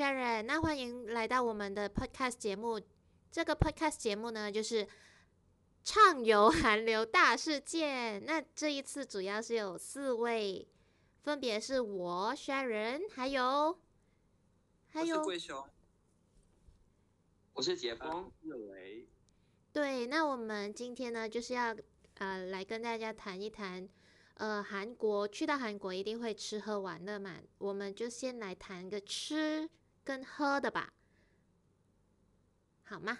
Sharon，那欢迎来到我们的 Podcast 节目。这个 Podcast 节目呢，就是畅游 韩流大事件。那这一次主要是有四位，分别是我 Sharon，还有还有贵雄，我是杰峰，有为。对，那我们今天呢，就是要呃来跟大家谈一谈，呃，韩国去到韩国一定会吃喝玩乐嘛，我们就先来谈个吃跟喝的吧，好吗？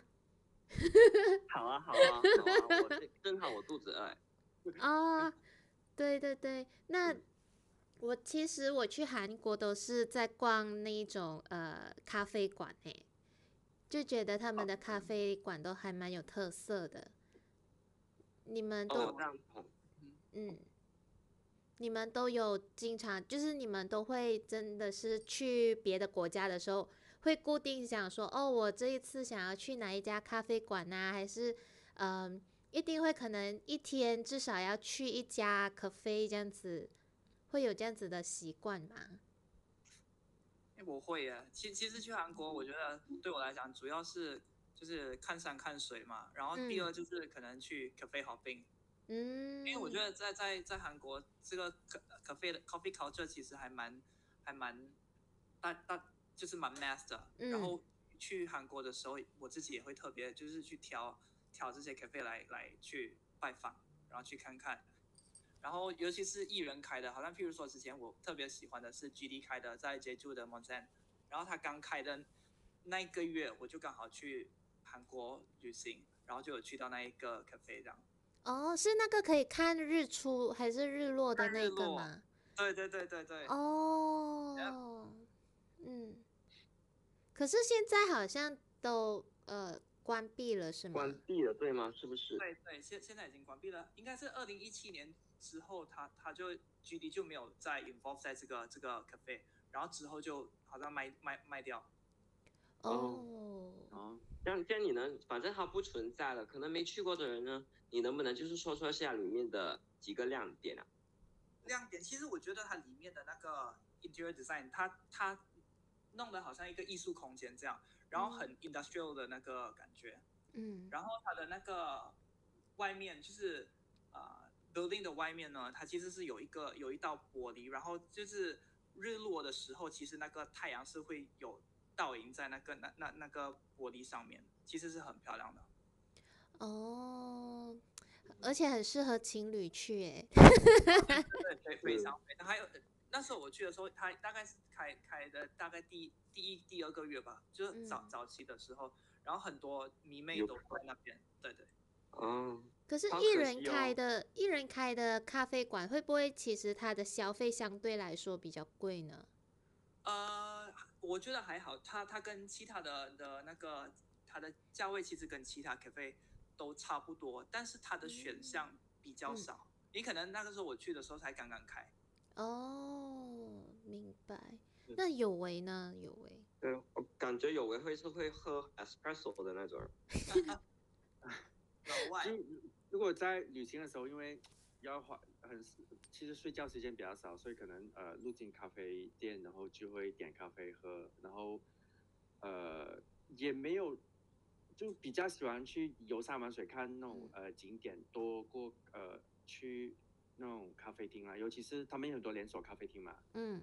好啊，好啊，好啊，我 正好我肚子饿。哦，对对对，那我其实我去韩国都是在逛那种呃咖啡馆诶。就觉得他们的咖啡馆都还蛮有特色的，你们都嗯，你们都有经常就是你们都会真的是去别的国家的时候，会固定想说哦，我这一次想要去哪一家咖啡馆呐？还是嗯，一定会可能一天至少要去一家咖啡这样子，会有这样子的习惯吗？我会耶，其其实去韩国，我觉得对我来讲，主要是就是看山看水嘛。然后第二就是可能去咖啡好冰，嗯，因为我觉得在在在韩国这个咖咖啡的 coffee culture 其实还蛮还蛮大大就是蛮 master。然后去韩国的时候，我自己也会特别就是去挑挑这些咖啡来来去拜访，然后去看看。然后，尤其是艺人开的，好像譬如说之前我特别喜欢的是 GD 开的，在接住的 Monzan，然后他刚开的那一个月，我就刚好去韩国旅行，然后就有去到那一个 cafe 这样。哦，是那个可以看日出还是日落的那个吗？对对对对对。哦。嗯。可是现在好像都呃关闭了，是吗？关闭了，对吗？是不是？对对，现现在已经关闭了，应该是二零一七年。之后，他他就 G D 就没有再 involve 在这个这个 cafe，然后之后就好像卖卖卖掉。哦哦，这样这样你能，反正它不存在了，可能没去过的人呢，你能不能就是说说一下里面的几个亮点啊？亮点，其实我觉得它里面的那个 interior design，它它弄得好像一个艺术空间这样，然后很 industrial 的那个感觉。嗯。然后它的那个外面就是啊。building 的外面呢，它其实是有一个有一道玻璃，然后就是日落的时候，其实那个太阳是会有倒影在那个那那那个玻璃上面，其实是很漂亮的。哦，而且很适合情侣去哎。对对，非常非常。还有那时候我去的时候，他大概是开开的大概第第一第二个月吧，就是早早期的时候，然后很多迷妹都在那边。对对。嗯。可是一人开的一人开的咖啡馆会不会其实它的消费相对来说比较贵呢？呃，我觉得还好，它它跟其他的的那个它的价位其实跟其他咖啡都差不多，但是它的选项比较少。你可能那个时候我去的时候才刚刚开。哦，明白。那有为呢？有为？对，我感觉有为会是会喝 espresso 的那种。老外。如果在旅行的时候，因为要花很，其实睡觉时间比较少，所以可能呃入境咖啡店，然后就会点咖啡喝，然后呃也没有，就比较喜欢去游山玩水，看那种呃景点多过呃去那种咖啡厅啊，尤其是他们有很多连锁咖啡厅嘛，嗯，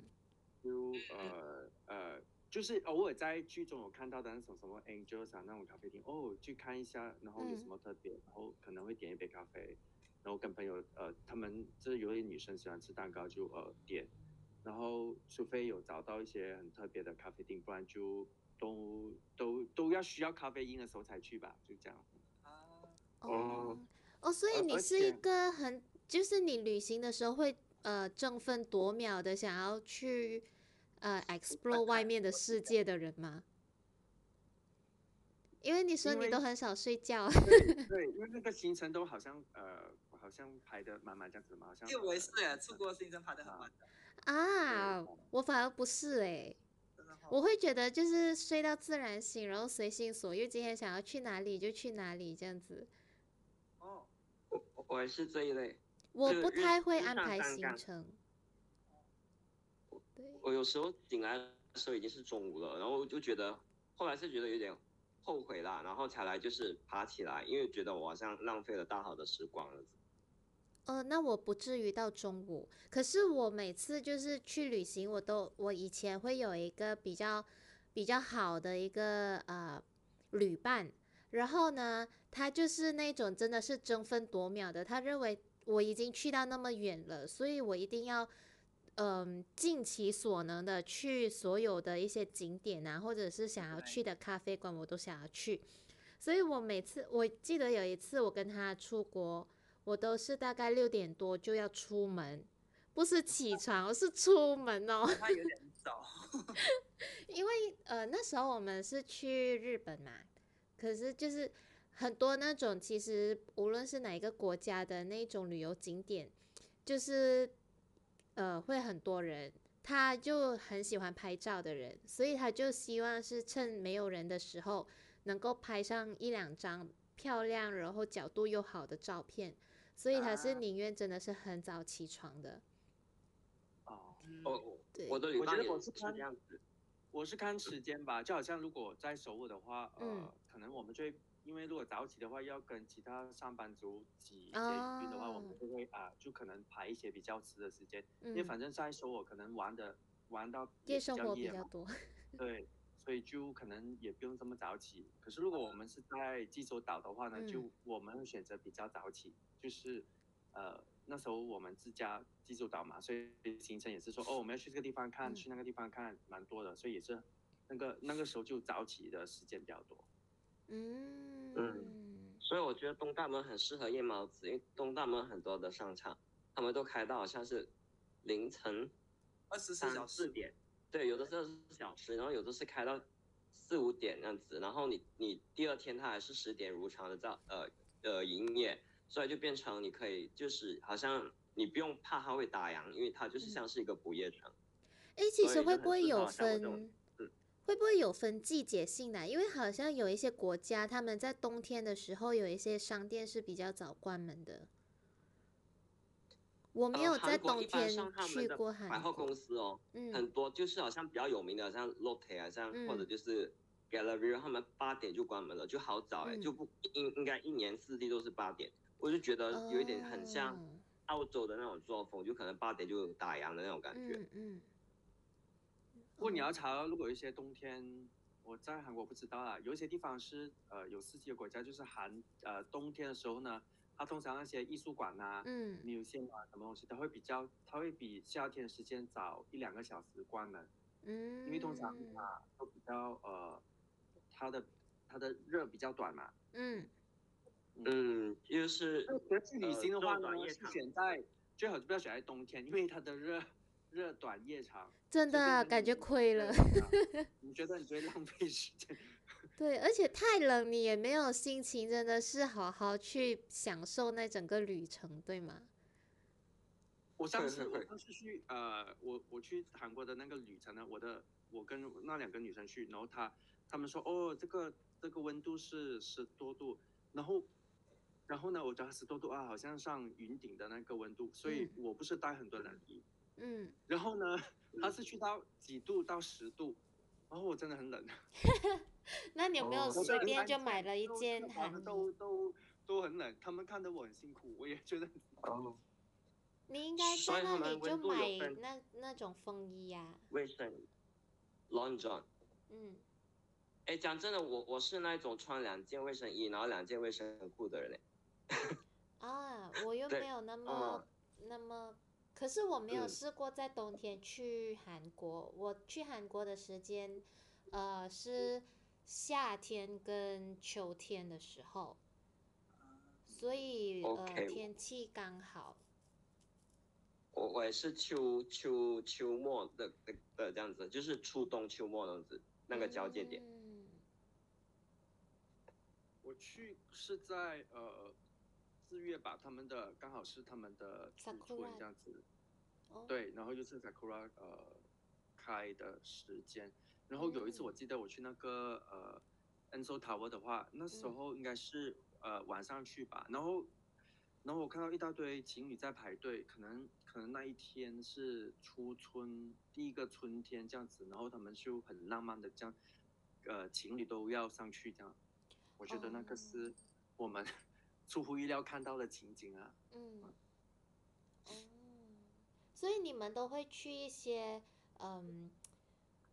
就呃呃。就是偶尔在剧中有看到的那种什么 Angels 啊那种咖啡厅，哦，去看一下，然后有什么特别，然后可能会点一杯咖啡，然后跟朋友，呃，他们就是有些女生喜欢吃蛋糕，就呃点，然后除非有找到一些很特别的咖啡厅，不然就都都都要需要咖啡因的时候才去吧，就这样。哦哦，所以你是一个很，就是你旅行的时候会呃争分夺秒的想要去。呃，explore 外面的世界的人吗？因为你说你都很少睡觉。对，因为那个行程都好像呃，好像排的满满这样子嘛，好像。因为是哎，出国行程排的很满。啊，我反而不是哎，我会觉得就是睡到自然醒，然后随心所欲，今天想要去哪里就去哪里这样子。哦，我我也是这一类。我不太会安排行程。我有时候醒来的时候已经是中午了，然后就觉得后来是觉得有点后悔啦，然后才来就是爬起来，因为觉得我好像浪费了大好的时光了。呃，那我不至于到中午，可是我每次就是去旅行，我都我以前会有一个比较比较好的一个呃旅伴，然后呢，他就是那种真的是争分夺秒的，他认为我已经去到那么远了，所以我一定要嗯尽其所能的去所有的一些景点啊，或者是想要去的咖啡馆，我都想要去，所以我每次我记得有一次我跟他出国。我都是大概六点多就要出门，不是起床，是出门哦。他有点 早，因为呃那时候我们是去日本嘛，可是就是很多那种其实无论是哪一个国家的那种旅游景点，就是呃会很多人，他就很喜欢拍照的人，所以他就希望是趁没有人的时候，能够拍上一两张漂亮然后角度又好的照片。所以他是宁愿真的是很早起床的。哦，哦，对，我的旅伴也是这样子。我是看时间吧，就好像如果在首尔的话，呃，可能我们就会因为如果早起的话，要跟其他上班族挤一些运的话，我们就会啊，就可能排一些比较迟的时间，因为反正在首尔可能玩的玩到夜生活比较多。对。所以就可能也不用这么早起。可是如果我们是在济州岛的话呢，就我们会选择比较早起，就是呃那时候我们自驾济州岛嘛，所以行程也是说哦我们要去这个地方看，去那个地方看，蛮多的，所以也是那个那个时候就早起的时间比较多。嗯嗯，所以我觉得东大门很适合夜猫子，因为东大门很多的商场，他们都开到好像是凌晨二十四小时点。对，有的时候是小时，然后有的是开到四五点那样子，然后你你第二天它还是十点如常的在呃呃营业，所以就变成你可以就是好像你不用怕它会打烊，因为它就是像是一个不夜城。哎，其实会不会有分？会不会有分季节性的？因为好像有一些国家他们在冬天的时候有一些商店是比较早关门的。我没有在冬天去过百货公司哦，很多就是好像比较有名的，像 Lotte 啊，像或者就是 Gallery，他们八点就关门了，就好早哎，就不应应该一年四季都是八点，我就觉得有一点很像澳洲的那种作风，就可能八点就打烊的那种感觉。嗯。不过你要查，如果一些冬天，我在韩国不知道啊，有一些地方是呃有四季的国家，就是寒呃冬天的时候呢。它通常那些艺术馆呐，嗯，有些啊什么东西，它会比较，它会比夏天时间早一两个小时关门，嗯，因为通常啊都比较呃，它的它的热比较短嘛，嗯，嗯，就是去旅行的话呢，是选在最好就不要选在冬天，因为它的热热短夜长，真的感觉亏了，你觉得你觉得浪费时间？对，而且太冷，你也没有心情，真的是好好去享受那整个旅程，对吗？我上次我。上次去呃，我我去韩国的那个旅程呢，我的我跟那两个女生去，然后她她们说哦，这个这个温度是十多度，然后然后呢，我觉得十多度啊，好像上云顶的那个温度，所以我不是带很多冷衣，嗯，然后呢，他是去到几度到十度，然后我真的很冷。那你有没有随便就买了一件韩衣？都都都很冷，他们看得我很辛苦，我也觉得。哦。你应该在那里就买那那种风衣呀。卫生，long john。嗯。哎，讲真的，我我是那种穿两件卫生衣，然后两件卫生裤的人嘞。啊，我又没有那么那么，可是我没有试过在冬天去韩国。我去韩国的时间，呃，是。夏天跟秋天的时候，所以呃天气刚好。我我也是秋秋秋末的的的这样子，就是初冬秋末这样子那个交界点。我去是在呃四月吧，他们的刚好是他们的初春这样子。对，然后就是 sakura 呃开的时间。然后有一次我记得我去那个呃，Enso Tower 的话，那时候应该是呃晚上去吧。然后然后我看到一大堆情侣在排队，可能可能那一天是初春第一个春天这样子，然后他们就很浪漫的这样，呃，情侣都要上去这样，我觉得那个是我们出乎意料看到的情景啊。嗯。哦。所以你们都会去一些嗯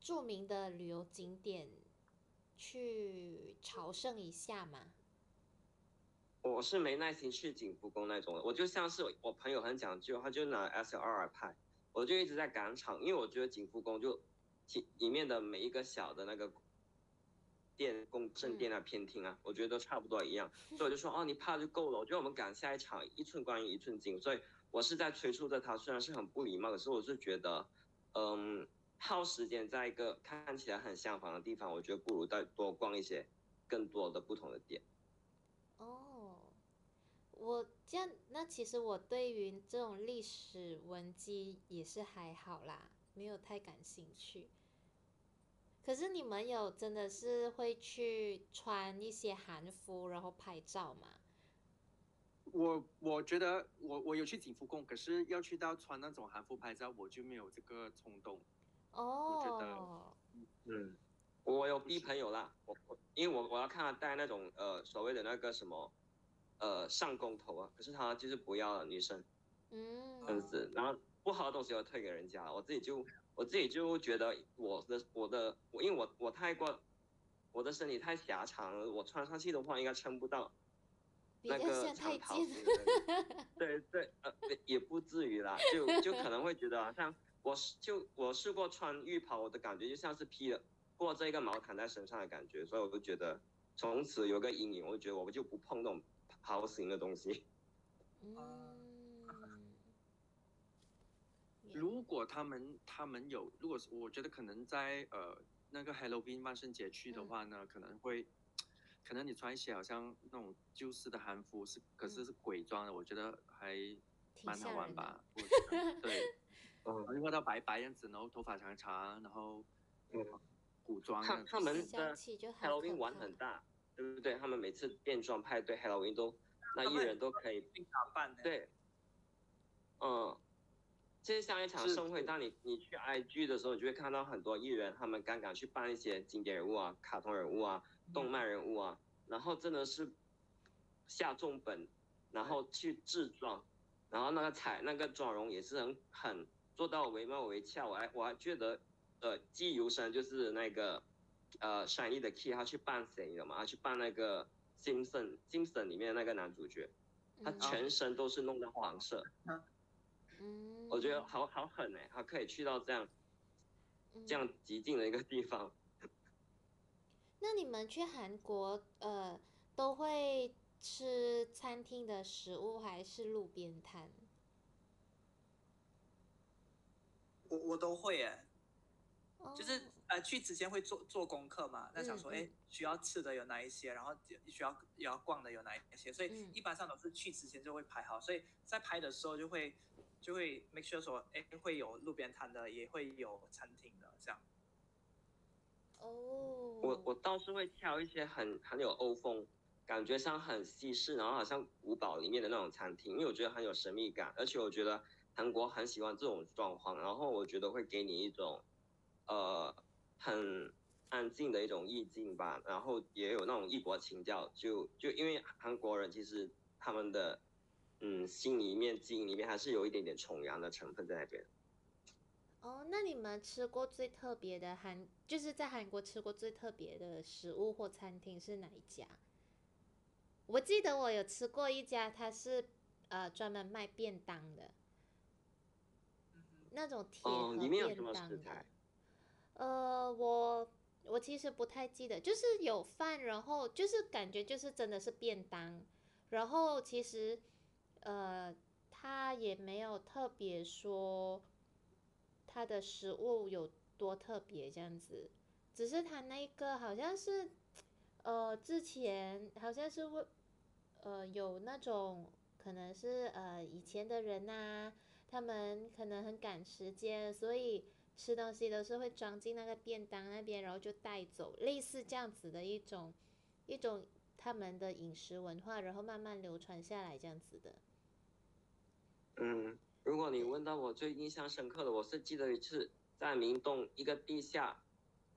著名的旅游景点去朝圣一下吗？我是没耐心去景福宫那种的，我就像是我朋友很讲究，他就拿 S L R 拍，我就一直在赶场，因为我觉得景福宫就里里面的每一个小的那个殿宫正殿啊、偏厅啊，我觉得都差不多一样，所以我就说哦，你怕就够了，我觉得我们赶下一场一寸光阴一寸金，所以我是在催促着他，虽然是很不礼貌，可是我是觉得，嗯，耗时间在一个看起来很相仿的地方，我觉得不如再多逛一些更多的不同的店。哦我这样，那其实我对于这种历史文迹也是还好啦，没有太感兴趣。可是你们有真的是会去穿一些韩服然后拍照吗？我我觉得我我有去景福宫，可是要去到穿那种韩服拍照，我就没有这个冲动。哦。我觉得，嗯，我有逼朋友啦，我我因为我我要看他戴那种呃所谓的那个什么。呃，上工头啊，可是他就是不要女生，嗯，这样子，然后不好的东西要退给人家，我自己就我自己就觉得我的我的我，因为我我太过，我的身体太狭长了，我穿上去的话应该撑不到 那个长袍子，对对，呃，也不至于啦，就就可能会觉得好像我就我试过穿浴袍，我的感觉就像是披了过这个毛毯在身上的感觉，所以我就觉得从此有个阴影，我就觉得我就不碰那种。袍型的东西。嗯，如果他们他们有，如果是我觉得可能在呃那个 Halloween 万圣节去的话呢，可能会，可能你穿一些好像那种旧式的韩服，是可是是鬼装的，我觉得还蛮好玩吧。对，嗯，因为他白白样子，然后头发长长，然后古装。他他们的 Halloween 玩很大。对不对？他们每次变装派对，Halloween 都那艺人都可以打扮。对，嗯，这像一场盛会。当你你去 IG 的时候，你就会看到很多艺人，他们刚刚去扮一些经典人物啊、卡通人物啊、动漫人物啊，然后真的是下重本，然后去制装，然后那个彩那个妆容也是很很做到惟妙惟肖。我还我还觉得，呃，记忆犹深，就是那个。呃，Shiny 的 Key 他去扮谁了嘛？他去扮那个 Simpson Simpson 里面那个男主角，他全身都是弄的黄色。嗯，我觉得好好狠哎，他可以去到这样这样极尽的一个地方。那你们去韩国呃，都会吃餐厅的食物还是路边摊？我我都会哎，就是。呃，去之前会做做功课嘛？那想说，哎，需要吃的有哪一些？然后需要要逛的有哪一些？所以一般上都是去之前就会排好，所以在拍的时候就会就会 make sure 说，哎，会有路边摊的，也会有餐厅的这样。哦。我我倒是会挑一些很很有欧风，感觉上很西式，然后好像古堡里面的那种餐厅，因为我觉得很有神秘感，而且我觉得韩国很喜欢这种状况，然后我觉得会给你一种，呃。很安静的一种意境吧，然后也有那种异国情调，就就因为韩国人其实他们的嗯心里面基因里面还是有一点点崇洋的成分在那边。哦，那你们吃过最特别的韩，就是在韩国吃过最特别的食物或餐厅是哪一家？我记得我有吃过一家，它是呃专门卖便当的，那种铁盒便当的。呃，我我其实不太记得，就是有饭，然后就是感觉就是真的是便当，然后其实呃，他也没有特别说他的食物有多特别这样子，只是他那个好像是呃之前好像是为呃有那种可能是呃以前的人呐，他们可能很赶时间，所以。吃东西都是会装进那个便当那边，然后就带走，类似这样子的一种一种他们的饮食文化，然后慢慢流传下来这样子的。嗯，如果你问到我最印象深刻的，我是记得一次在明洞一个地下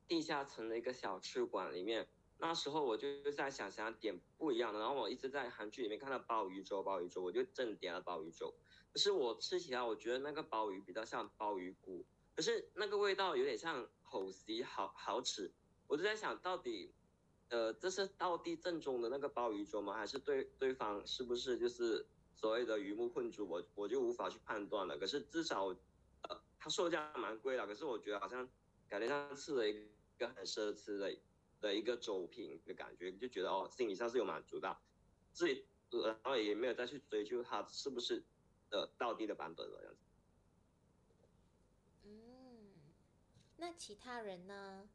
地下层的一个小吃馆里面，那时候我就在想想点不一样的，然后我一直在韩剧里面看到鲍鱼粥，鲍鱼粥，我就正点了鲍鱼粥。可是我吃起来，我觉得那个鲍鱼比较像鲍鱼骨，可是那个味道有点像好食好好吃，我就在想到底。呃，这是道地正宗的那个鲍鱼粥吗？还是对对方是不是就是所谓的鱼目混珠？我我就无法去判断了。可是至少，呃，它售价蛮贵的。可是我觉得好像感觉上吃了一个很奢侈的的一个粥品的感觉，就觉得哦，心理上是有满足的，自己然后也没有再去追究它是不是呃到地的版本了样子。嗯，那其他人呢？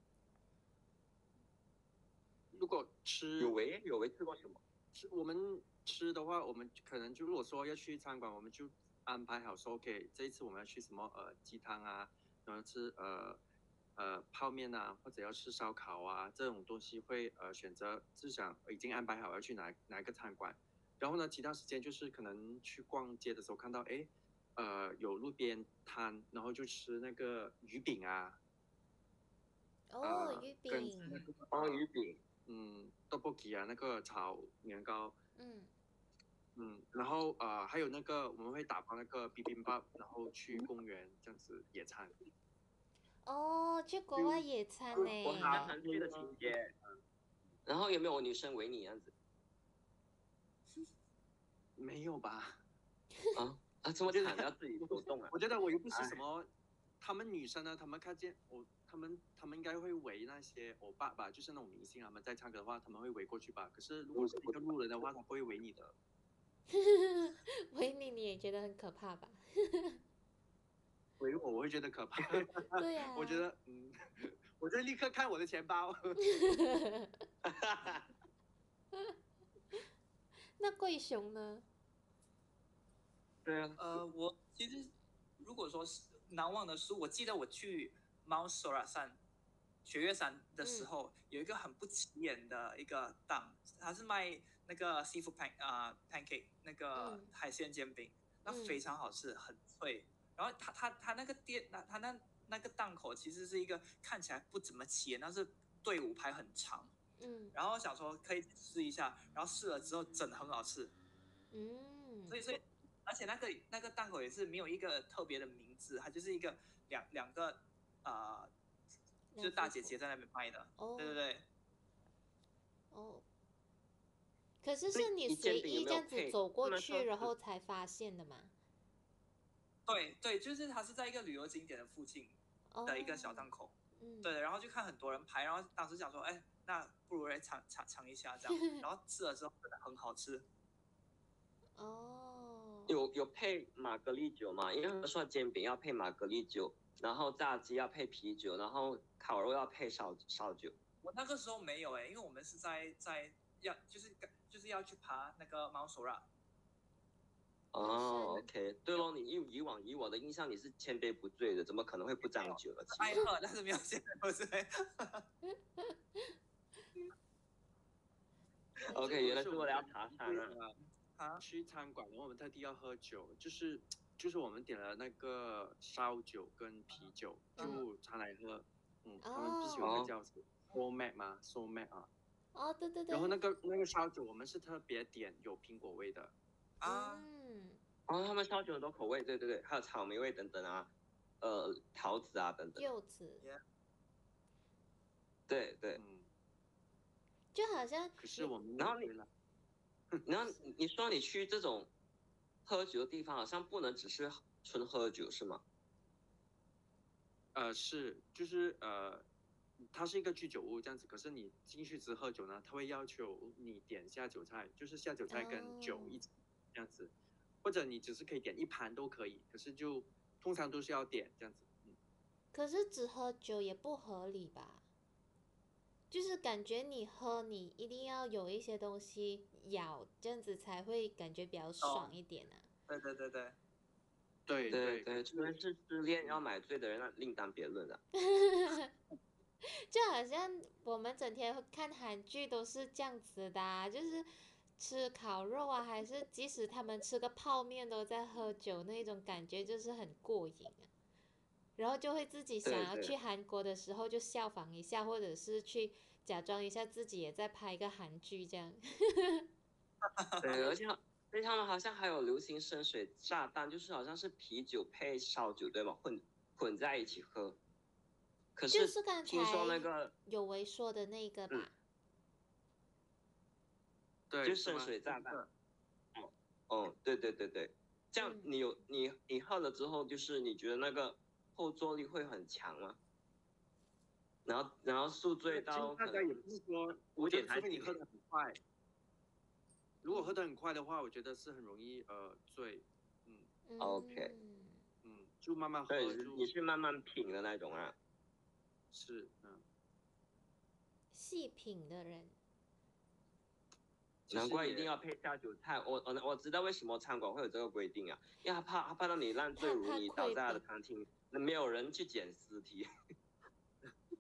如果吃有为有为吃过什么？吃我们吃的话，我们可能就如果说要去餐馆，我们就安排好说，OK，这一次我们要去什么呃鸡汤啊，然后吃呃呃泡面啊，或者要吃烧烤啊这种东西会呃选择就想已经安排好要去哪哪一个餐馆，然后呢，其他时间就是可能去逛街的时候看到哎呃有路边摊，然后就吃那个鱼饼啊，哦鱼饼，哦鱼饼。嗯，豆包鸡啊，那个炒年糕，嗯嗯，然后呃还有那个我们会打包那个 B B 包，然后去公园这样子野餐。哦，去国外野餐呢？我。然后有没有女生围你样子？没有吧？啊啊，这么惨要自己主动啊？我觉得我又不是什么，他们女生呢，他们看见我。他们他们应该会围那些欧巴吧，就是那种明星，他们在唱歌的话，他们会围过去吧。可是如果是一个路人的话，他不会围你的。围你你也觉得很可怕吧？围我我会觉得可怕。对呀。我觉得嗯，我就立刻看我的钱包。那贵雄呢？对啊。呃，我其实如果说是难忘的是，我记得我去。猫索拉山，雪月山的时候，有一个很不起眼的一个档，它是卖那个 seafood pan 啊 pancake 那个海鲜煎饼，那非常好吃，很脆。然后他他他那个店，那他那那个档口其实是一个看起来不怎么起眼，但是队伍排很长。嗯。然后想说可以试一下，然后试了之后真的很好吃。嗯。所以所以，而且那个那个档口也是没有一个特别的名字，它就是一个两两个。啊，就是大姐姐在那边拍的，对对对。哦。可是是你随意这样子走过去，然后才发现的吗？对对，就是它是在一个旅游景点的附近的一个小档口，嗯，对，然后就看很多人拍，然后当时想说，哎，那不如来尝尝尝一下这样，然后吃了之后真的很好吃。哦。有有配玛格丽酒吗？因为说煎饼要配玛格丽酒。然后炸鸡要配啤酒，然后烤肉要配烧烧酒。我那个时候没有哎，因为我们是在在要就是就是要去爬那个猫索拉。哦，OK，对喽，你以以往以我的印象你是千杯不醉的，怎么可能会不沾酒了？爱喝，但是没有千杯不醉。OK，原来是为了要爬山啊！啊，去餐馆，然后我们特地要喝酒，就是。就是我们点了那个烧酒跟啤酒，就常来喝。嗯，他们不喜欢那叫什么 Mate 吗。哦，对对对。然后那个那个烧酒，我们是特别点有苹果味的。啊。哦，他们烧酒很多口味，对对对，还有草莓味等等啊，呃，桃子啊等等。柚子。对对。嗯。就好像。可是我们然后 你，然后你说你去这种。喝酒的地方好像不能只是纯喝酒，是吗？呃，是，就是呃，它是一个居酒屋这样子。可是你进去只喝酒呢，他会要求你点下酒菜，就是下酒菜跟酒一起这样子，或者你只是可以点一盘都可以。可是就通常都是要点这样子。嗯。可是只喝酒也不合理吧？就是感觉你喝，你一定要有一些东西咬，这样子才会感觉比较爽一点啊。对对对对，对对对，除非是失恋要买醉的人，那另当别论了。就好像我们整天看韩剧都是这样子的，就是吃烤肉啊，还是即使他们吃个泡面都在喝酒，那种感觉就是很过瘾啊。然后就会自己想要去韩国的时候就效仿一下，或者是去假装一下自己也在拍一个韩剧这样。对，而且而且他们好像还有流行深水炸弹，就是好像是啤酒配烧酒对吧？混混在一起喝。可是听说那个有为说的那个吧。对，就深水炸弹。哦，哦，对对对对，这样你有你你喝了之后，就是你觉得那个后坐力会很强吗？然后然后宿醉到大家也不是说五点除非你喝的很快。如果喝的很快的话，我觉得是很容易呃醉。嗯，OK。嗯，就慢慢喝。对，你是慢慢品的那种啊。是，嗯。细品的人。难怪一定要配下酒菜，我我我知道为什么餐馆会有这个规定啊，因为他怕他怕到你烂醉如泥倒在他的餐厅，那没有人去捡尸体。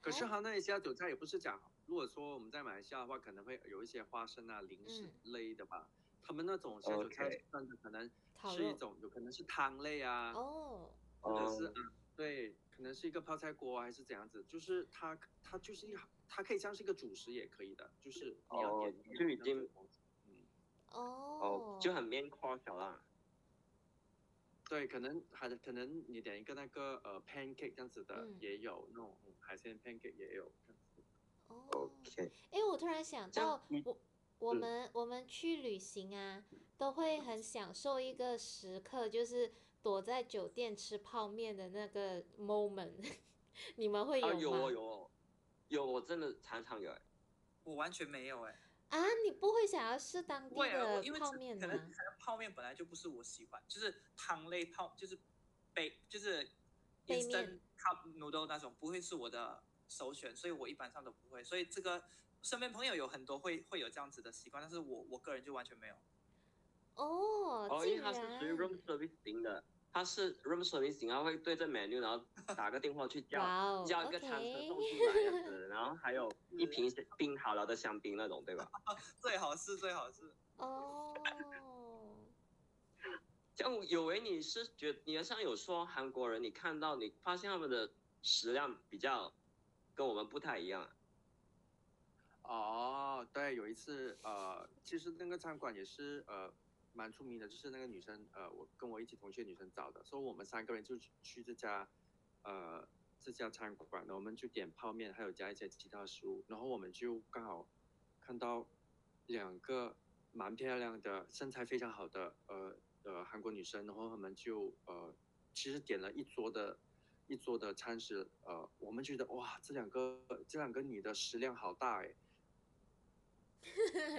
可是哈那一些韭菜也不是讲，如果说我们在马来西亚的话，可能会有一一些花生啊、零食类的吧。他们那种下酒菜算是可能是一种，有可能是汤类啊，哦，或者是嗯，对，可能是一个泡菜锅还是怎样子，就是它它就是一。它可以像是一个主食也可以的，就是哦，就已经，嗯，哦，就很面宽小啦。对，可能还可能你点一个那个呃 pancake 这样子的也有那种海鲜 pancake 也有。哦，OK。哎，我突然想到，我我们我们去旅行啊，都会很享受一个时刻，就是躲在酒店吃泡面的那个 moment。你们会有吗？有哦有哦。有，我真的常常有哎，我完全没有哎。啊，你不会想要试当地的泡面吗？可能泡面本来就不是我喜欢，就是汤类泡，就是杯，就是杯面 cup noodle 那种，不会是我的首选，所以我一般上都不会。所以这个身边朋友有很多会会有这样子的习惯，但是我我个人就完全没有。哦，哦，因为它是属于 room service 型的。他是 room service，然后会对着 menu，然后打个电话去叫叫一个餐车送出来子，然后还有一瓶冰好了的香槟那种，对吧？最好是最好是。哦。像有为你是觉你好像有说韩国人，你看到你发现他们的食量比较跟我们不太一样。哦，对，有一次呃，其实那个餐馆也是呃。蛮出名的，就是那个女生，呃，我跟我一起同学女生找的，说我们三个人就去这家，呃，这家餐馆，我们就点泡面，还有加一些其他食物，然后我们就刚好看到两个蛮漂亮的、身材非常好的，呃呃韩国女生，然后他们就呃其实点了一桌的，一桌的餐食，呃，我们觉得哇，这两个这两个女的食量好大哎，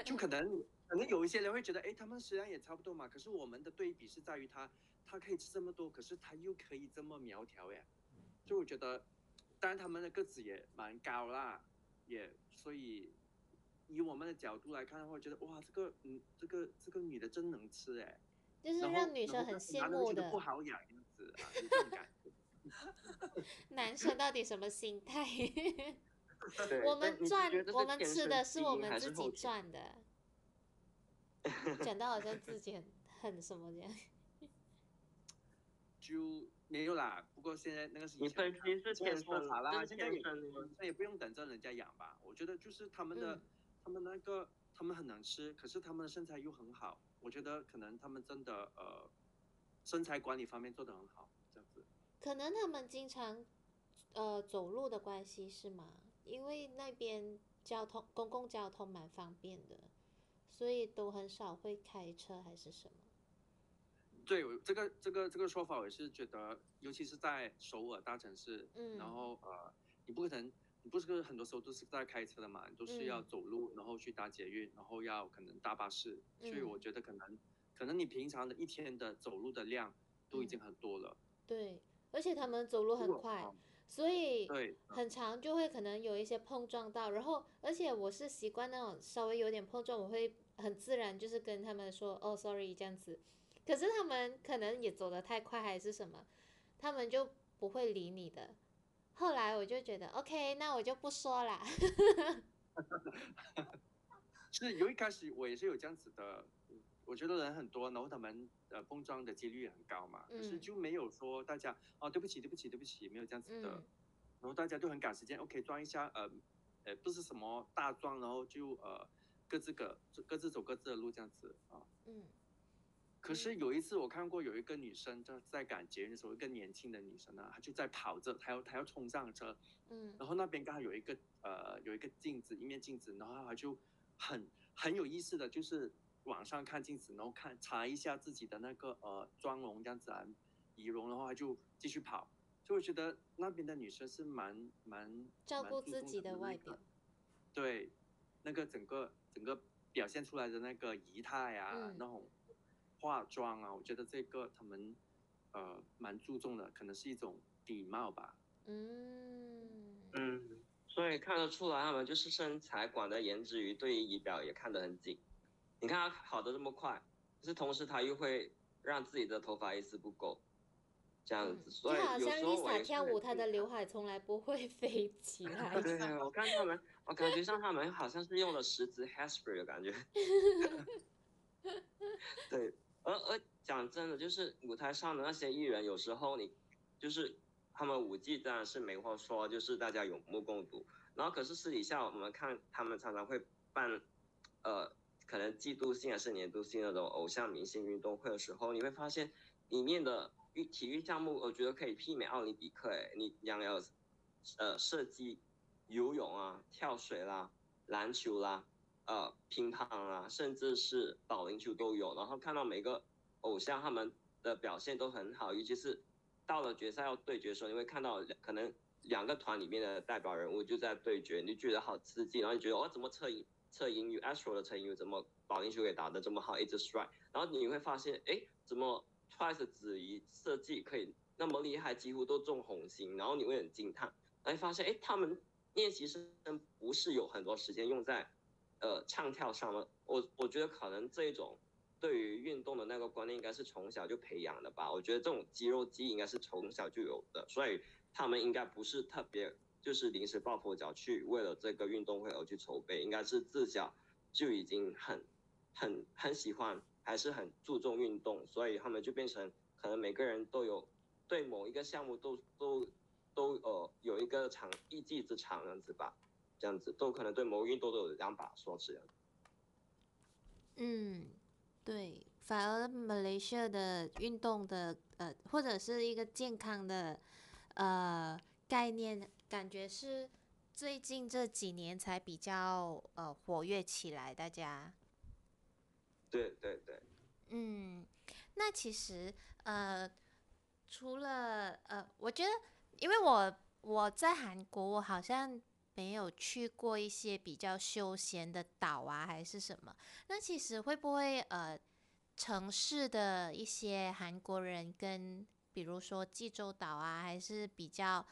就可能。可能有一些人会觉得，哎，他们食量也差不多嘛。可是我们的对比是在于他，他可以吃这么多，可是他又可以这么苗条哎。就我觉得，当然他们的个子也蛮高啦，也所以以我们的角度来看的话，觉得哇，这个嗯，这个这个女的真能吃哎。就是让女生很羡慕的。不好养样子啊，这种感觉。男生到底什么心态？我们赚，我们吃的是我们自己赚的。讲到好像自己很很什么这样，就没有啦。不过现在那个是你分析是天生啦，现在也那也不用等着人家养吧。我觉得就是他们的，他们那个他们很能吃，可是他们的身材又很好。我觉得可能他们真的呃身材管理方面做得很好，这样子。可能他们经常呃走路的关系是吗？因为那边交通公共交通蛮方便的。所以都很少会开车还是什么？对，这个这个这个说法我是觉得，尤其是在首尔大城市，嗯，然后呃，你不可能，你不是很多时候都是在开车的嘛，你都是要走路，然后去搭捷运，然后要可能搭巴士，所以我觉得可能可能你平常的一天的走路的量都已经很多了。对，而且他们走路很快。所以很长就会可能有一些碰撞到，然后而且我是习惯那种稍微有点碰撞，我会很自然就是跟他们说哦，sorry 这样子。可是他们可能也走得太快还是什么，他们就不会理你的。后来我就觉得 OK，那我就不说啦。是有一开始我也是有这样子的，我觉得人很多，然后他们呃碰撞的几率很高嘛，可是就没有说大家哦对不起对不起对不起，没有这样子的，然后大家都很赶时间，OK 装一下，呃呃不是什么大撞，然后就呃各自各各自走各自的路这样子啊。嗯。可是有一次我看过有一个女生在在赶捷运的时候，一个年轻的女生呢，她就在跑着，她要她要冲上车，嗯，然后那边刚好有一个呃有一个镜子，一面镜子，然后她就很很有意思的就是往上看镜子，然后看查一下自己的那个呃妆容这样子啊，仪容，然后她就继续跑，就我觉得那边的女生是蛮蛮照顾自己的外表，对，那个整个整个表现出来的那个仪态啊，那种。化妆啊，我觉得这个他们呃蛮注重的，可能是一种礼貌吧。嗯嗯，所以看得出来他们就是身材管的严之余，对于仪表也看得很紧。你看他好的这么快，可是同时他又会让自己的头发一丝不苟，这样子。所以好像 Lisa 跳舞，她的刘海从来不会 飞起来。对，我看他们，我感觉上他们好像是用了十支 hairspray 的感觉。对。而而讲真的，就是舞台上的那些艺人，有时候你就是他们舞技当然是没话说，就是大家有目共睹。然后可是私底下我们看他们常常会办，呃，可能季度性还是年度性那种偶像明星运动会的时候，你会发现里面的育体育项目，我觉得可以媲美奥林匹克。哎，你讲要呃射击、游泳啊、跳水啦、篮球啦。呃，乒乓啊，甚至是保龄球都有。然后看到每个偶像他们的表现都很好，尤其是到了决赛要对决的时候，你会看到可能两个团里面的代表人物就在对决，你就觉得好刺激。然后你觉得哦，怎么侧影侧影与 Astro 的侧影怎么保龄球给打得这么好，一直 strike。然后你会发现，哎，怎么 Twice 子怡设计可以那么厉害，几乎都中红心。然后你会很惊叹，来发现，哎，他们练习生不是有很多时间用在。呃，唱跳上了，我我觉得可能这种对于运动的那个观念应该是从小就培养的吧。我觉得这种肌肉记忆应该是从小就有的，所以他们应该不是特别就是临时抱佛脚去为了这个运动会而去筹备，应该是自小就已经很很很喜欢，还是很注重运动，所以他们就变成可能每个人都有对某一个项目都都都呃有一个长一技之长这样子吧。这样子都可能对某个运动都有两把刷子。嗯，对，反而马来西亚的运动的呃，或者是一个健康的呃概念，感觉是最近这几年才比较呃活跃起来。大家，对对对，嗯，那其实呃，除了呃，我觉得，因为我我在韩国，我好像。没有去过一些比较休闲的岛啊，还是什么？那其实会不会呃，城市的一些韩国人跟比如说济州岛啊，还是比较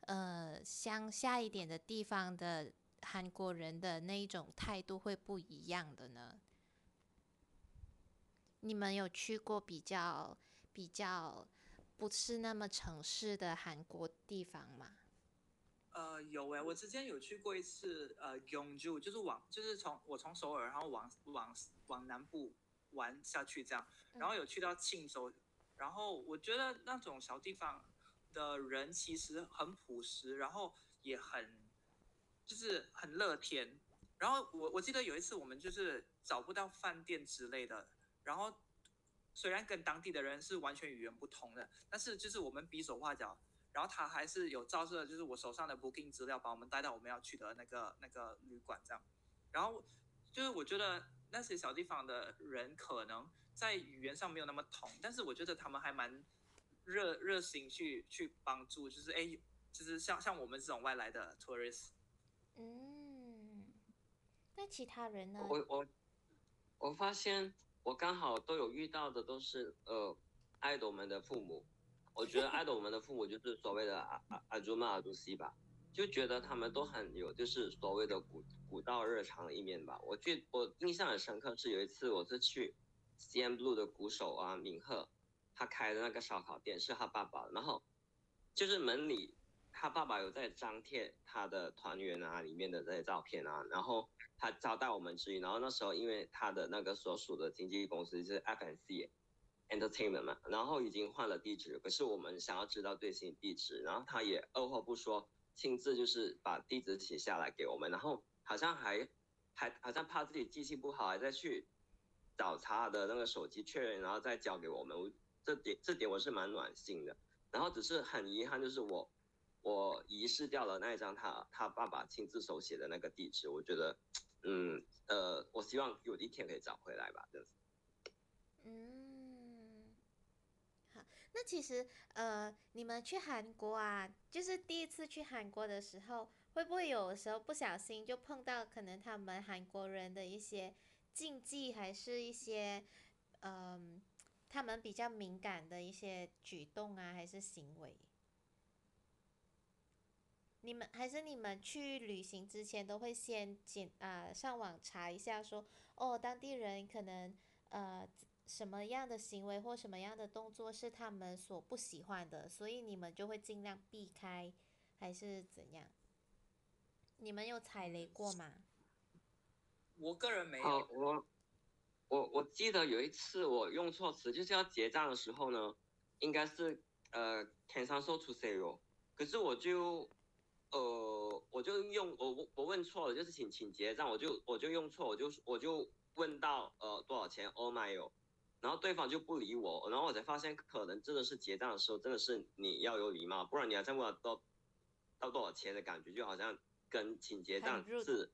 呃乡下一点的地方的韩国人的那一种态度会不一样的呢？你们有去过比较比较不是那么城市的韩国地方吗？呃，有哎，我之前有去过一次，呃，永州，就是往，就是从我从首尔，然后往往往南部玩下去这样，然后有去到庆州，然后我觉得那种小地方的人其实很朴实，然后也很就是很乐天，然后我我记得有一次我们就是找不到饭店之类的，然后虽然跟当地的人是完全语言不通的，但是就是我们比手画脚。然后他还是有照射，就是我手上的 booking 资料，把我们带到我们要去的那个那个旅馆这样。然后就是我觉得那些小地方的人可能在语言上没有那么通，但是我觉得他们还蛮热热心去去帮助，就是哎，就是像像我们这种外来的 tourist。嗯，那其他人呢？我我我发现我刚好都有遇到的都是呃爱豆们的父母。我觉得爱豆们的父母就是所谓的阿阿阿朱玛阿朱西吧，就觉得他们都很有就是所谓的古古道热肠的一面吧。我最我印象很深刻是有一次我是去 CM Blue 的鼓手啊敏赫，他开的那个烧烤店是他爸爸，然后就是门里他爸爸有在张贴他的团员啊里面的这些照片啊，然后他招待我们之余，然后那时候因为他的那个所属的经纪公司是 FNC Entertainment 嘛，然后已经换了地址，可是我们想要知道最新地址，然后他也二话不说，亲自就是把地址写下来给我们，然后好像还还好像怕自己记性不好，还再去找他的那个手机确认，然后再交给我们，这点这点我是蛮暖心的。然后只是很遗憾，就是我我遗失掉了那一张他他爸爸亲自手写的那个地址。我觉得，嗯呃，我希望有一天可以找回来吧，这样子。嗯，好，那其实呃，你们去韩国啊，就是第一次去韩国的时候，会不会有时候不小心就碰到可能他们韩国人的一些禁忌，还是一些嗯？他们比较敏感的一些举动啊，还是行为？你们还是你们去旅行之前都会先检啊上网查一下，说哦，当地人可能呃什么样的行为或什么样的动作是他们所不喜欢的，所以你们就会尽量避开，还是怎样？你们有踩雷过吗？我个人没有。我我我记得有一次我用错词，就是要结账的时候呢，应该是呃 can s o l to zero，可是我就呃我就用我我我问错了，就是请请结账，我就我就用错，我就我就问到呃多少钱？Oh my 哦，然后对方就不理我，然后我才发现可能真的是结账的时候真的是你要有礼貌，不然你还在问到到多少钱的感觉，就好像跟请结账是，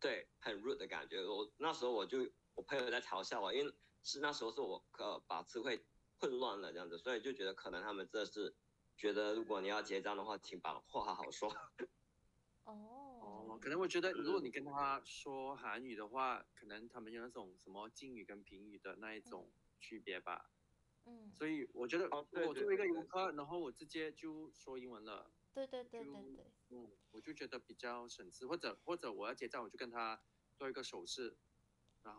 对，很 rude 的感觉。我那时候我就。我朋友在嘲笑我，因为是那时候是我呃把词汇混乱了这样子，所以就觉得可能他们这是觉得如果你要结账的话，请把话好好说。哦哦，可能我觉得如果你跟他说韩语的话，可能他们有那种什么敬语跟平语的那一种区别吧。嗯。所以我觉得我作为一个游客，然后我直接就说英文了。对对对对对。嗯，我就觉得比较省事，或者或者我要结账，我就跟他做一个手势。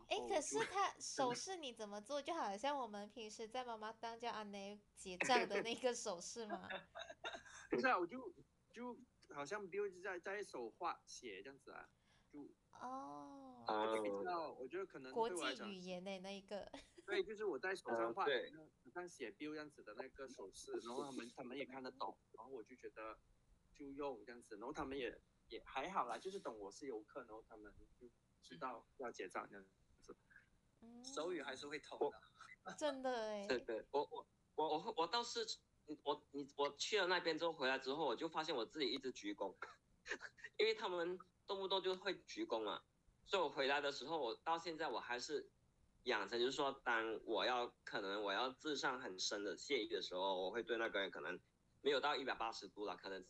哎，可是他手势你怎么做？就好像我们平时在妈妈当家阿内结账的那个手势吗？不是啊，我就就好像比如在在手画写这样子啊，就哦，比较我觉得可能国际语言的那一个。对，就是我在手上画，像写 bill 这样子的那个手势，然后他们他们也看得懂，然后我就觉得就用这样子，然后他们也也还好啦，就是懂我是游客，然后他们就。知道要结账这样子，手语还是会通的，真的哎。对对，我我我我我倒是，我你我去了那边之后回来之后，我就发现我自己一直鞠躬，因为他们动不动就会鞠躬嘛，所以我回来的时候，我到现在我还是养成，就是说，当我要可能我要致上很深的谢意的时候，我会对那个人可能没有到一百八十度了，可能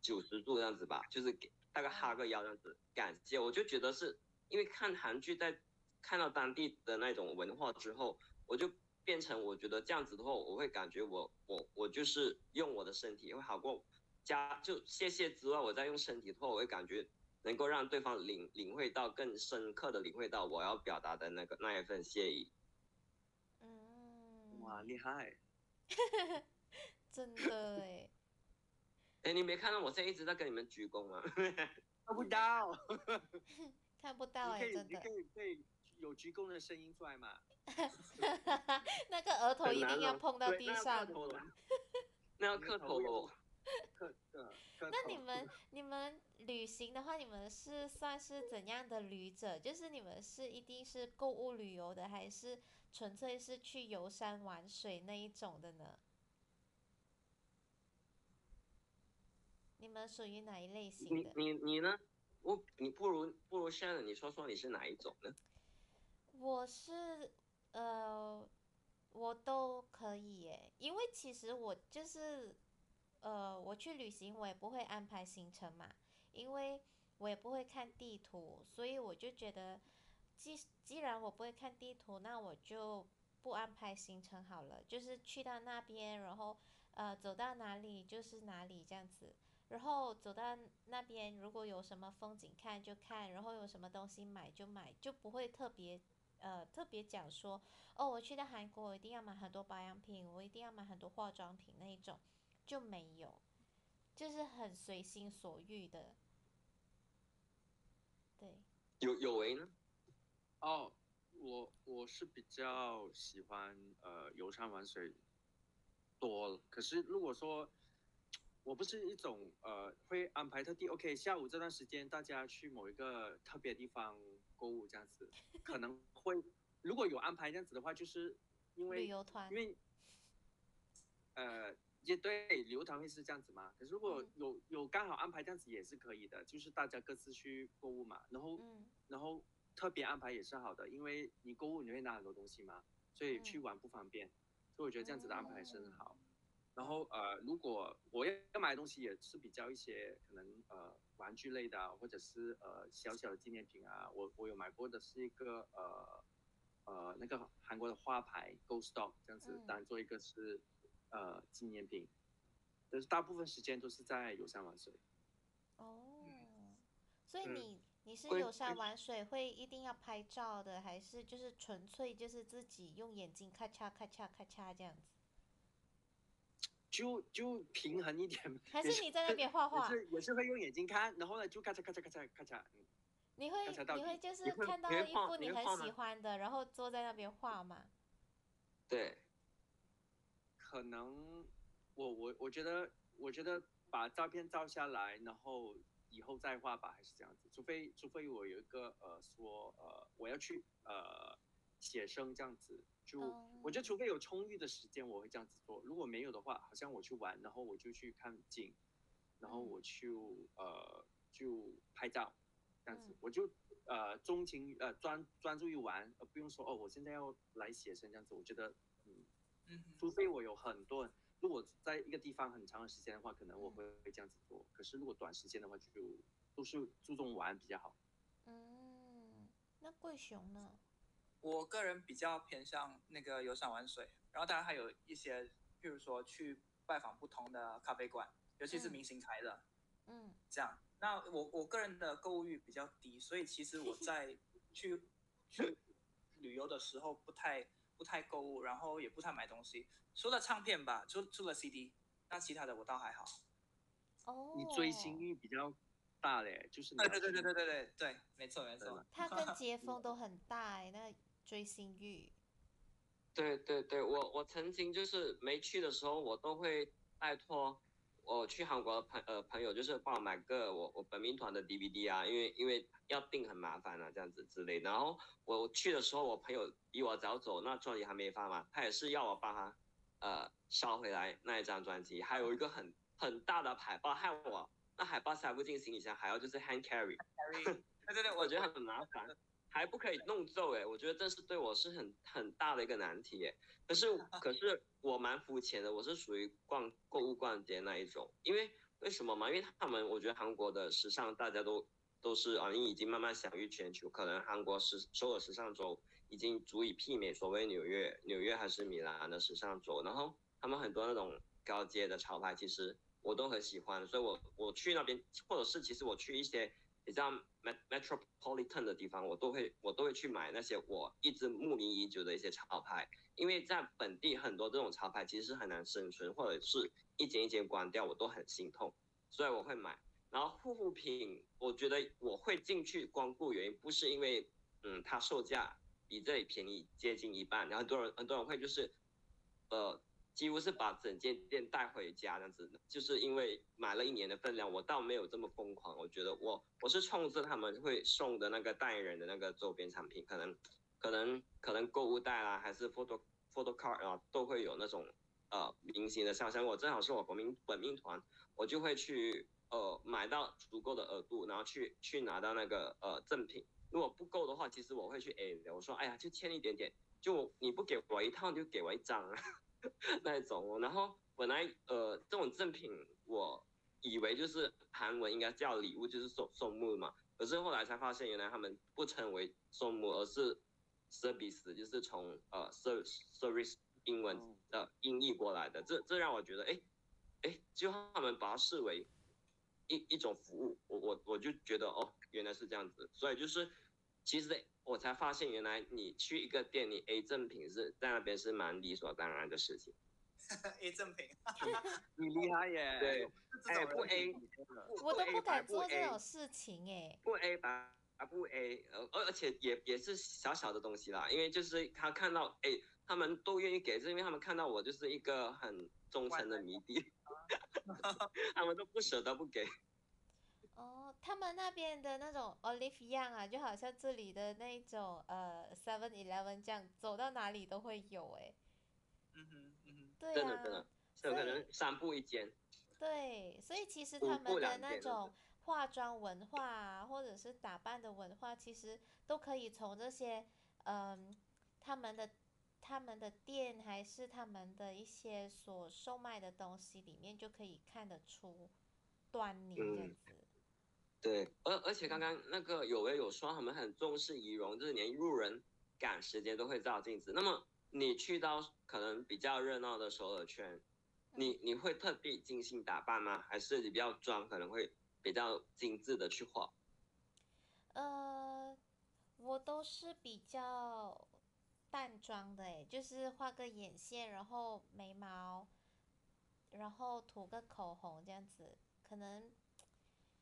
九十度这样子吧，就是给。大概哈个腰这样子，感谢，我就觉得是因为看韩剧，在看到当地的那种文化之后，我就变成我觉得这样子的话，我会感觉我我我就是用我的身体会好过加就谢谢之外，我再用身体的话，我会感觉能够让对方领领会到更深刻的领会到我要表达的那个那一份谢意。嗯，哇，厉害，真的哎。哎，你没看到我现在一直在跟你们鞠躬吗？看不到，看不到哎，真的。可以可以有鞠躬的声音出来吗？那个额头一定要碰到地上。那要磕头喽。磕那你们你们旅行的话，你们是算是怎样的旅者？就是你们是一定是购物旅游的，还是纯粹是去游山玩水那一种的呢？你们属于哪一类型的？你你你呢？我你不如不如现在你说说你是哪一种呢？我是呃，我都可以耶，因为其实我就是呃，我去旅行我也不会安排行程嘛，因为我也不会看地图，所以我就觉得，既既然我不会看地图，那我就不安排行程好了，就是去到那边，然后呃，走到哪里就是哪里这样子。然后走到那边，如果有什么风景看就看，然后有什么东西买就买，就不会特别，呃，特别讲说，哦，我去到韩国，我一定要买很多保养品，我一定要买很多化妆品那一种，就没有。就是很随心所欲的。对，有有为呢？哦，我我是比较喜欢呃游山玩水多，可是如果说我不是一种呃会安排特地 OK 下午这段时间大家去某一个特别地方购物这样子，可能会如果有安排这样子的话，就是因为旅游团，因为呃。也对，旅游团会是这样子嘛？可是如果有有刚好安排这样子也是可以的，就是大家各自去购物嘛。然后，然后特别安排也是好的，因为你购物你会拿很多东西嘛，所以去玩不方便。所以我觉得这样子的安排是很好。然后呃，如果我要要买东西也是比较一些可能呃玩具类的，或者是呃小小的纪念品啊。我我有买过的是一个呃呃那个韩国的花牌 Ghost Dog 这样子当做一个是。呃，纪念品，但是大部分时间都是在游山玩水。哦，所以你你是游山玩水会一定要拍照的，还是就是纯粹就是自己用眼睛咔嚓咔嚓咔嚓这样子？就就平衡一点。还是你在那边画画？是也是会用眼睛看，然后呢就咔嚓咔嚓咔嚓咔嚓。你会你会就是看到一幅你很喜欢的，然后坐在那边画吗？对。可能我我我觉得我觉得把照片照下来，然后以后再画吧，还是这样子。除非除非我有一个呃说呃我要去呃写生这样子，就我觉得除非有充裕的时间，我会这样子做。如果没有的话，好像我去玩，然后我就去看景，然后我去呃就拍照这样子，我就呃钟情呃专专注于玩，而不用说哦我现在要来写生这样子。我觉得嗯。除非我有很多，如果在一个地方很长的时间的话，可能我会会这样子做。可是如果短时间的话，就都是注重玩比较好。嗯，那贵雄呢？我个人比较偏向那个游山玩水，然后当然还有一些，譬如说去拜访不同的咖啡馆，尤其是明星开的，嗯，这样。那我我个人的购物欲比较低，所以其实我在 去去旅游的时候不太。不太购物，然后也不太买东西，除了唱片吧，除除了 CD，那其他的我倒还好。哦，你追星欲比较大嘞，就是对对对对对对对对，没错没错。他跟 杰峰都很大哎，那追星欲。对对对，我我曾经就是没去的时候，我都会拜托。我去韩国的朋呃朋友就是帮我买个我我本命团的 DVD 啊，因为因为要订很麻烦啊，这样子之类。然后我去的时候，我朋友比我早走，那专辑还没发嘛，他也是要我帮他呃捎回来那一张专辑，还有一个很很大的海报，害我那海报塞不进行李箱，还要就是 hand carry，对对对，我觉得很麻烦。还不可以弄皱哎，我觉得这是对我是很很大的一个难题哎。可是 可是我蛮肤浅的，我是属于逛购物逛街那一种。因为为什么嘛？因为他们我觉得韩国的时尚大家都都是啊，你已经慢慢享誉全球。可能韩国时首尔时尚周已经足以媲美所谓纽约纽约还是米兰的时尚周。然后他们很多那种高阶的潮牌，其实我都很喜欢。所以我我去那边，或者是其实我去一些。比较 metropolitan 的地方，我都会我都会去买那些我一直慕名已久的一些潮牌，因为在本地很多这种潮牌其实是很难生存，或者是一间一间关掉，我都很心痛，所以我会买。然后护肤品，我觉得我会进去光顾原因不是因为，嗯，它售价比这里便宜接近一半，然后很多人很多人会就是，呃。几乎是把整间店带回家这样子，就是因为买了一年的分量，我倒没有这么疯狂。我觉得我我是冲着他们会送的那个代言人的那个周边产品，可能可能可能购物袋啦，还是 photo photo card 啊，都会有那种呃明星的肖像。我正好是我国民本命团，我就会去呃买到足够的额度，然后去去拿到那个呃赠品。如果不够的话，其实我会去 A 的，我说哎呀就欠一点点，就你不给我一套你就给我一张。那一种，然后本来呃这种赠品，我以为就是韩文应该叫礼物，就是送送木嘛，可是后来才发现，原来他们不称为送木，而是 service，就是从呃 service 英文的音译过来的，这这让我觉得，哎哎，就他们把它视为一一种服务，我我我就觉得哦，原来是这样子，所以就是其实。我才发现，原来你去一个店，你 A 正品是在那边是蛮理所当然的事情。A 正品，你厉害耶！对，哎不 A，我都不敢做这种事情哎。不 A 吧不 A，呃而而且也也是小小的东西啦，因为就是他看到哎，他们都愿意给，是因为他们看到我就是一个很忠诚的迷弟，他们都不舍得不给。哦，他们那边的那种 Olive Young 啊，就好像这里的那种呃 Seven Eleven 这样，走到哪里都会有哎。嗯哼嗯哼，对真的真的，有可能三步一间。对，所以其实他们的那种化妆文化啊，或者是打扮的文化，其实都可以从这些嗯他们的他们的店，还是他们的一些所售卖的东西里面，就可以看得出端倪这样子。对，而而且刚刚那个有为有说他们很重视仪容，就是连路人赶时间都会照镜子。那么你去到可能比较热闹的首尔圈，你你会特地精心打扮吗？还是你比较装，可能会比较精致的去化？呃，我都是比较淡妆的，哎，就是画个眼线，然后眉毛，然后涂个口红这样子，可能。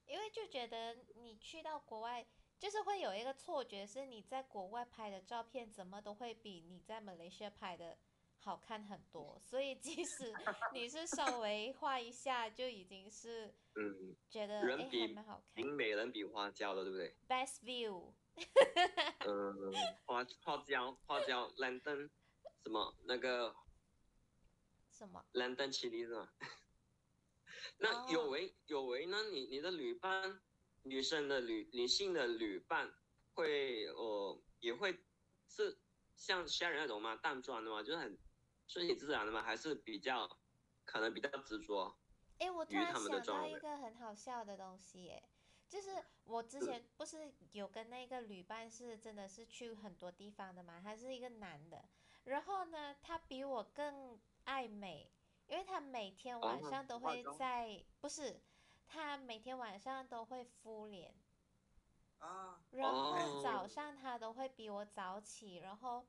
因为就觉得你去到国外，就是会有一个错觉，是你在国外拍的照片怎么都会比你在马来西亚拍的好看很多。所以即使 你是稍微画一下，就已经是嗯觉得哎还蛮好看。比美人比花娇的，对不对？Best view。嗯，花花椒花椒蓝灯什么那个什么蓝灯起立是吗？那有为有为呢？你你的旅伴，女生的旅女性的旅伴，会呃也会是像 Sharon 那种吗？淡妆的吗？就是很顺其自然的吗？还是比较可能比较执着？哎，我突然想到一个很好笑的东西，哎，就是我之前不是有跟那个旅伴是真的是去很多地方的嘛？他是一个男的，然后呢，他比我更爱美。因为他每天晚上都会在，不是，他每天晚上都会敷脸，啊，然后早上他都会比我早起，然后，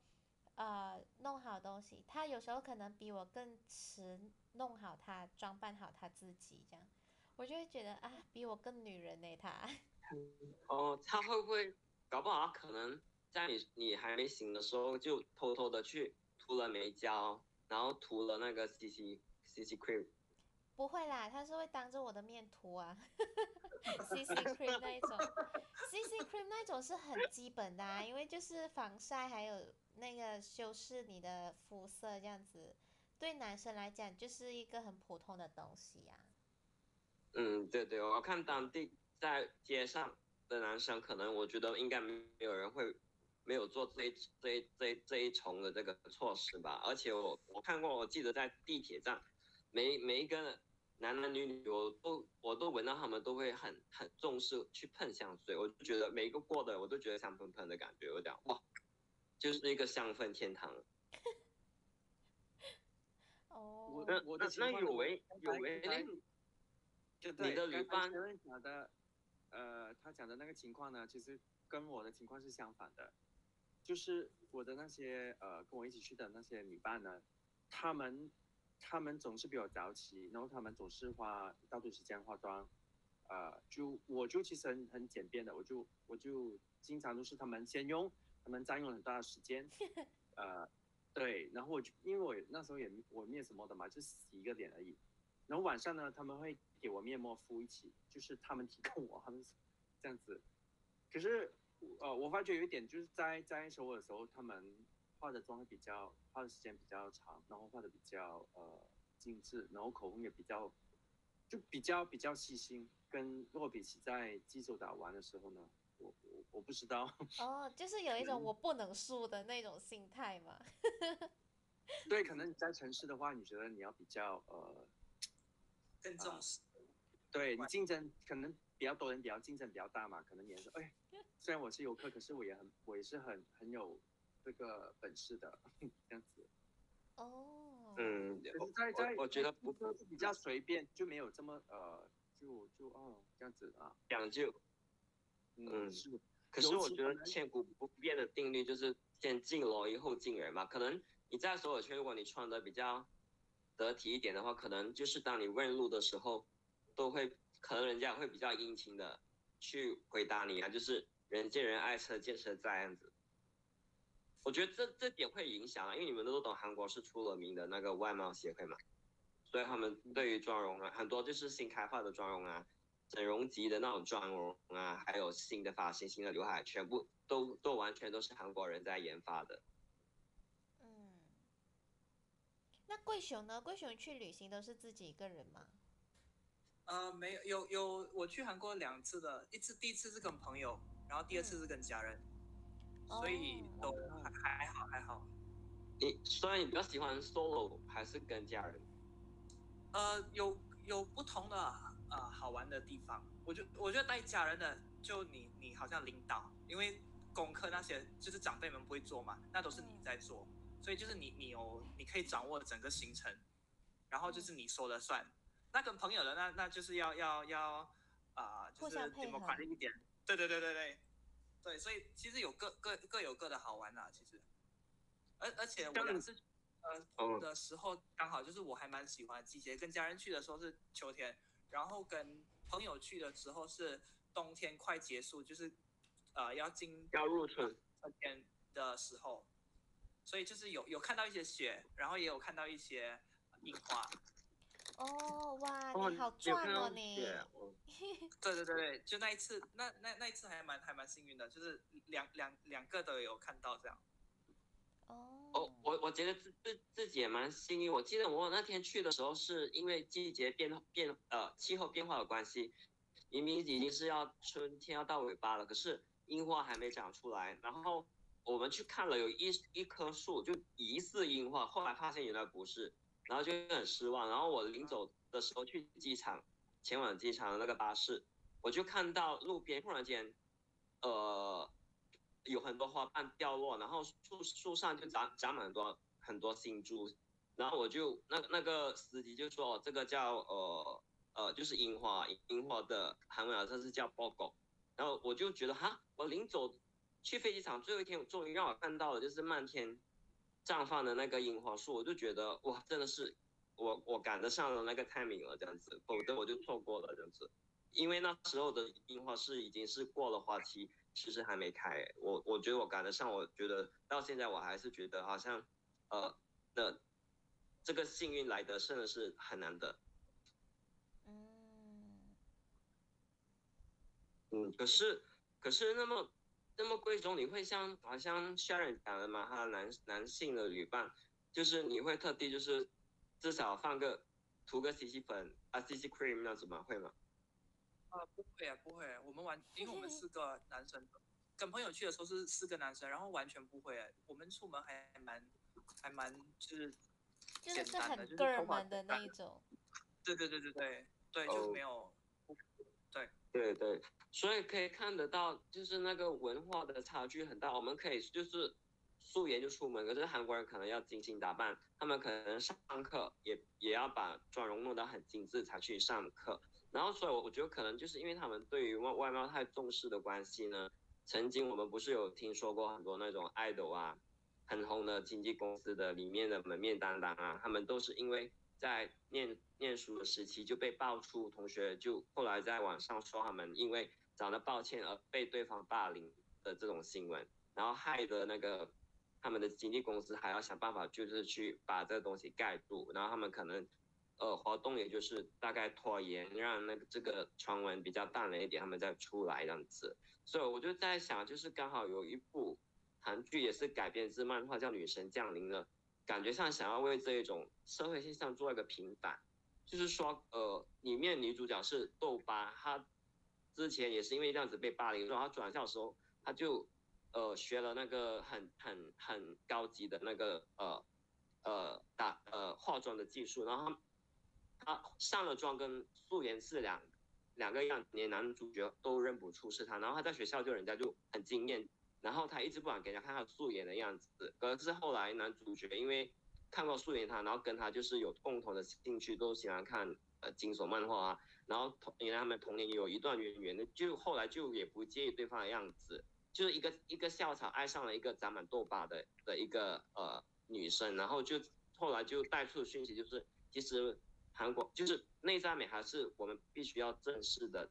呃，弄好东西。他有时候可能比我更迟弄好他装扮好他自己，这样，我就会觉得啊，比我更女人呢他。哦，他会不会搞不好可能在你你还没醒的时候就偷偷的去涂了眉胶，然后涂了那个 CC。CC cream 不会啦，他是会当着我的面涂啊。CC cream 那一种，CC cream 那种是很基本的，啊，因为就是防晒还有那个修饰你的肤色这样子，对男生来讲就是一个很普通的东西呀。嗯，对对，我看当地在街上的男生，可能我觉得应该没有人会没有做这这这这一重的这个措施吧。而且我我看过，我记得在地铁站。每每一个男男女女，我都我都闻到他们都会很很重视去喷香水，我就觉得每一个过的我都觉得香喷喷的感觉，我讲哇，就是一个香氛天堂。哦，那那那有为有为，你的旅伴讲的，呃，他讲的那个情况呢，其实跟我的情况是相反的，就是我的那些呃跟我一起去的那些女伴呢，他们。他们总是比我早起，然后他们总是花一大多时间化妆，呃，就我就其实很很简便的，我就我就经常都是他们先用，他们占用很大的时间，呃，对，然后我就因为我那时候也我面什么的嘛，就洗一个脸而已，然后晚上呢他们会给我面膜敷一起，就是他们提供我，他们这样子，可是呃我发觉有一点就是在在首尔的时候他们。化的妆会比较，化的时间比较长，然后画的比较呃精致，然后口红也比较，就比较比较细心。跟若比起在基州打玩的时候呢，我我我不知道。哦，就是有一种我不能输的那种心态嘛。对，可能你在城市的话，你觉得你要比较呃更重视。对你竞争可能比较多人，比较竞争比较大嘛，可能也是哎，虽然我是游客，可是我也很我也是很很有。这个本事的 这样子，哦，嗯，在在我觉得不是比较随便，就没有这么呃，就就哦这样子啊，讲究，嗯是，可是我觉得千古不变的定律就是先敬罗衣后敬人嘛，可能你在所有圈，如果你穿的比较得体一点的话，可能就是当你问路的时候，都会可能人家会比较殷勤的去回答你啊，就是人见人爱车见车载样子。我觉得这这点会影响啊，因为你们都懂，韩国是出了名的那个外貌协会嘛，所以他们对于妆容啊，很多就是新开发的妆容啊，整容级的那种妆容啊，还有新的发型、新的刘海，全部都都完全都是韩国人在研发的。嗯，那贵雄呢？贵雄去旅行都是自己一个人吗？呃，没有，有有，我去韩国两次的，一次第一次是跟朋友，然后第二次是跟家人。所以都还还好还好。你虽然你比较喜欢 solo 还是跟家人？呃，有有不同的呃好玩的地方。我觉我觉得带家人的，就你你好像领导，因为功课那些就是长辈们不会做嘛，那都是你在做，所以就是你你有你可以掌握整个行程，然后就是你说了算。那跟朋友的那那就是要要要啊，就是怎么快一点？对对对对对。对，所以其实有各各各有各的好玩呐，其实，而而且我两次呃的时候刚好就是我还蛮喜欢季节，跟家人去的时候是秋天，然后跟朋友去的时候是冬天快结束，就是呃要进要入春天的时候，所以就是有有看到一些雪，然后也有看到一些樱花。哦哇，你好赚哦你！对对对对，就那一次，那那那一次还蛮还蛮幸运的，就是两两两个都有看到这样。哦，哦，我我觉得自自自己也蛮幸运。我记得我那天去的时候，是因为季节变变呃气候变化的关系，明明已经是要春天要到尾巴了，可是樱花还没长出来。然后我们去看了有一一棵树，就疑似樱花，后来发现原来不是。然后就很失望。然后我临走的时候去机场，前往机场的那个巴士，我就看到路边突然间，呃，有很多花瓣掉落，然后树树上就长长满很多很多新珠。然后我就那那个司机就说，这个叫呃呃就是樱花，樱花的韩文好像是叫 bogo。然后我就觉得哈，我临走去飞机场最后一天，终于让我看到了，就是漫天。绽放的那个樱花树，我就觉得哇，真的是我我赶得上了那个 timing 了，这样子，否则我就错过了这样子。因为那时候的樱花是已经是过了花期，其实还没开。我我觉得我赶得上，我觉得到现在我还是觉得好像，呃，那这个幸运来的真的是很难得。嗯，嗯，可是可是那么。那么贵重，你会像好像 Sharon 讲的嘛？他男男性的旅伴，就是你会特地就是至少放个涂个 CC 粉啊 CC cream 那种吗会吗？啊，不会啊，不会。我们玩，因为我们四个男生，跟朋友去的时候是四个男生，然后完全不会。我们出门还蛮还蛮就是简单的，就是很个人的那一种。对对对对对对，就是没有。对对对，所以可以看得到，就是那个文化的差距很大。我们可以就是素颜就出门，可是韩国人可能要精心打扮，他们可能上课也也要把妆容弄得很精致才去上课。然后，所以我觉得可能就是因为他们对于外外貌太重视的关系呢。曾经我们不是有听说过很多那种 idol 啊，很红的经纪公司的里面的门面担当啊，他们都是因为。在念念书的时期就被爆出同学就后来在网上说他们因为长得抱歉而被对方霸凌的这种新闻，然后害得那个他们的经纪公司还要想办法就是去把这个东西盖住，然后他们可能呃活动也就是大概拖延让那个这个传闻比较淡了一点，他们再出来这样子，所以我就在想就是刚好有一部韩剧也是改编自漫画叫《女神降临》了。感觉上想要为这一种社会现象做一个平反，就是说，呃，里面女主角是豆巴，她之前也是因为这样子被霸凌，然后她转校的时候，她就呃学了那个很很很高级的那个呃呃打呃化妆的技术，然后她上了妆跟素颜是两两个样，连男主角都认不出是她，然后她在学校就人家就很惊艳。然后她一直不敢给人家看她素颜的样子，可是后来男主角因为看过素颜他，然后跟他就是有共同的兴趣，都喜欢看呃惊悚漫画啊，然后同原来他们童年有一段渊源的，就后来就也不介意对方的样子，就是一个一个校草爱上了一个长满痘疤的的一个呃女生，然后就后来就带出的讯息就是其实韩国就是内在美还是我们必须要正视的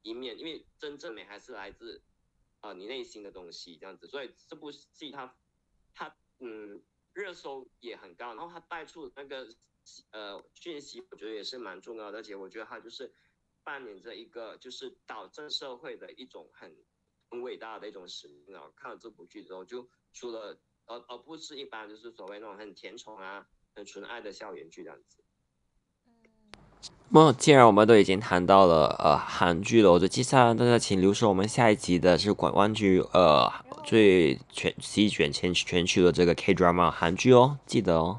一面，因为真正美还是来自啊你内心的东西这样子。所以这部戏它它嗯热搜也很高，然后他带出那个呃讯息，我觉得也是蛮重要的，而且我觉得他就是扮演着一个就是导正社会的一种很很伟大的一种使命啊。看了这部剧之后，就除了而而不是一般就是所谓那种很甜宠啊。很纯爱的校园剧这样子。那么既然我们都已经谈到了呃韩剧了，我就接下来大家请留守我们下一集的是关关于呃最全席卷全全区的这个 K drama 韩剧哦，记得哦。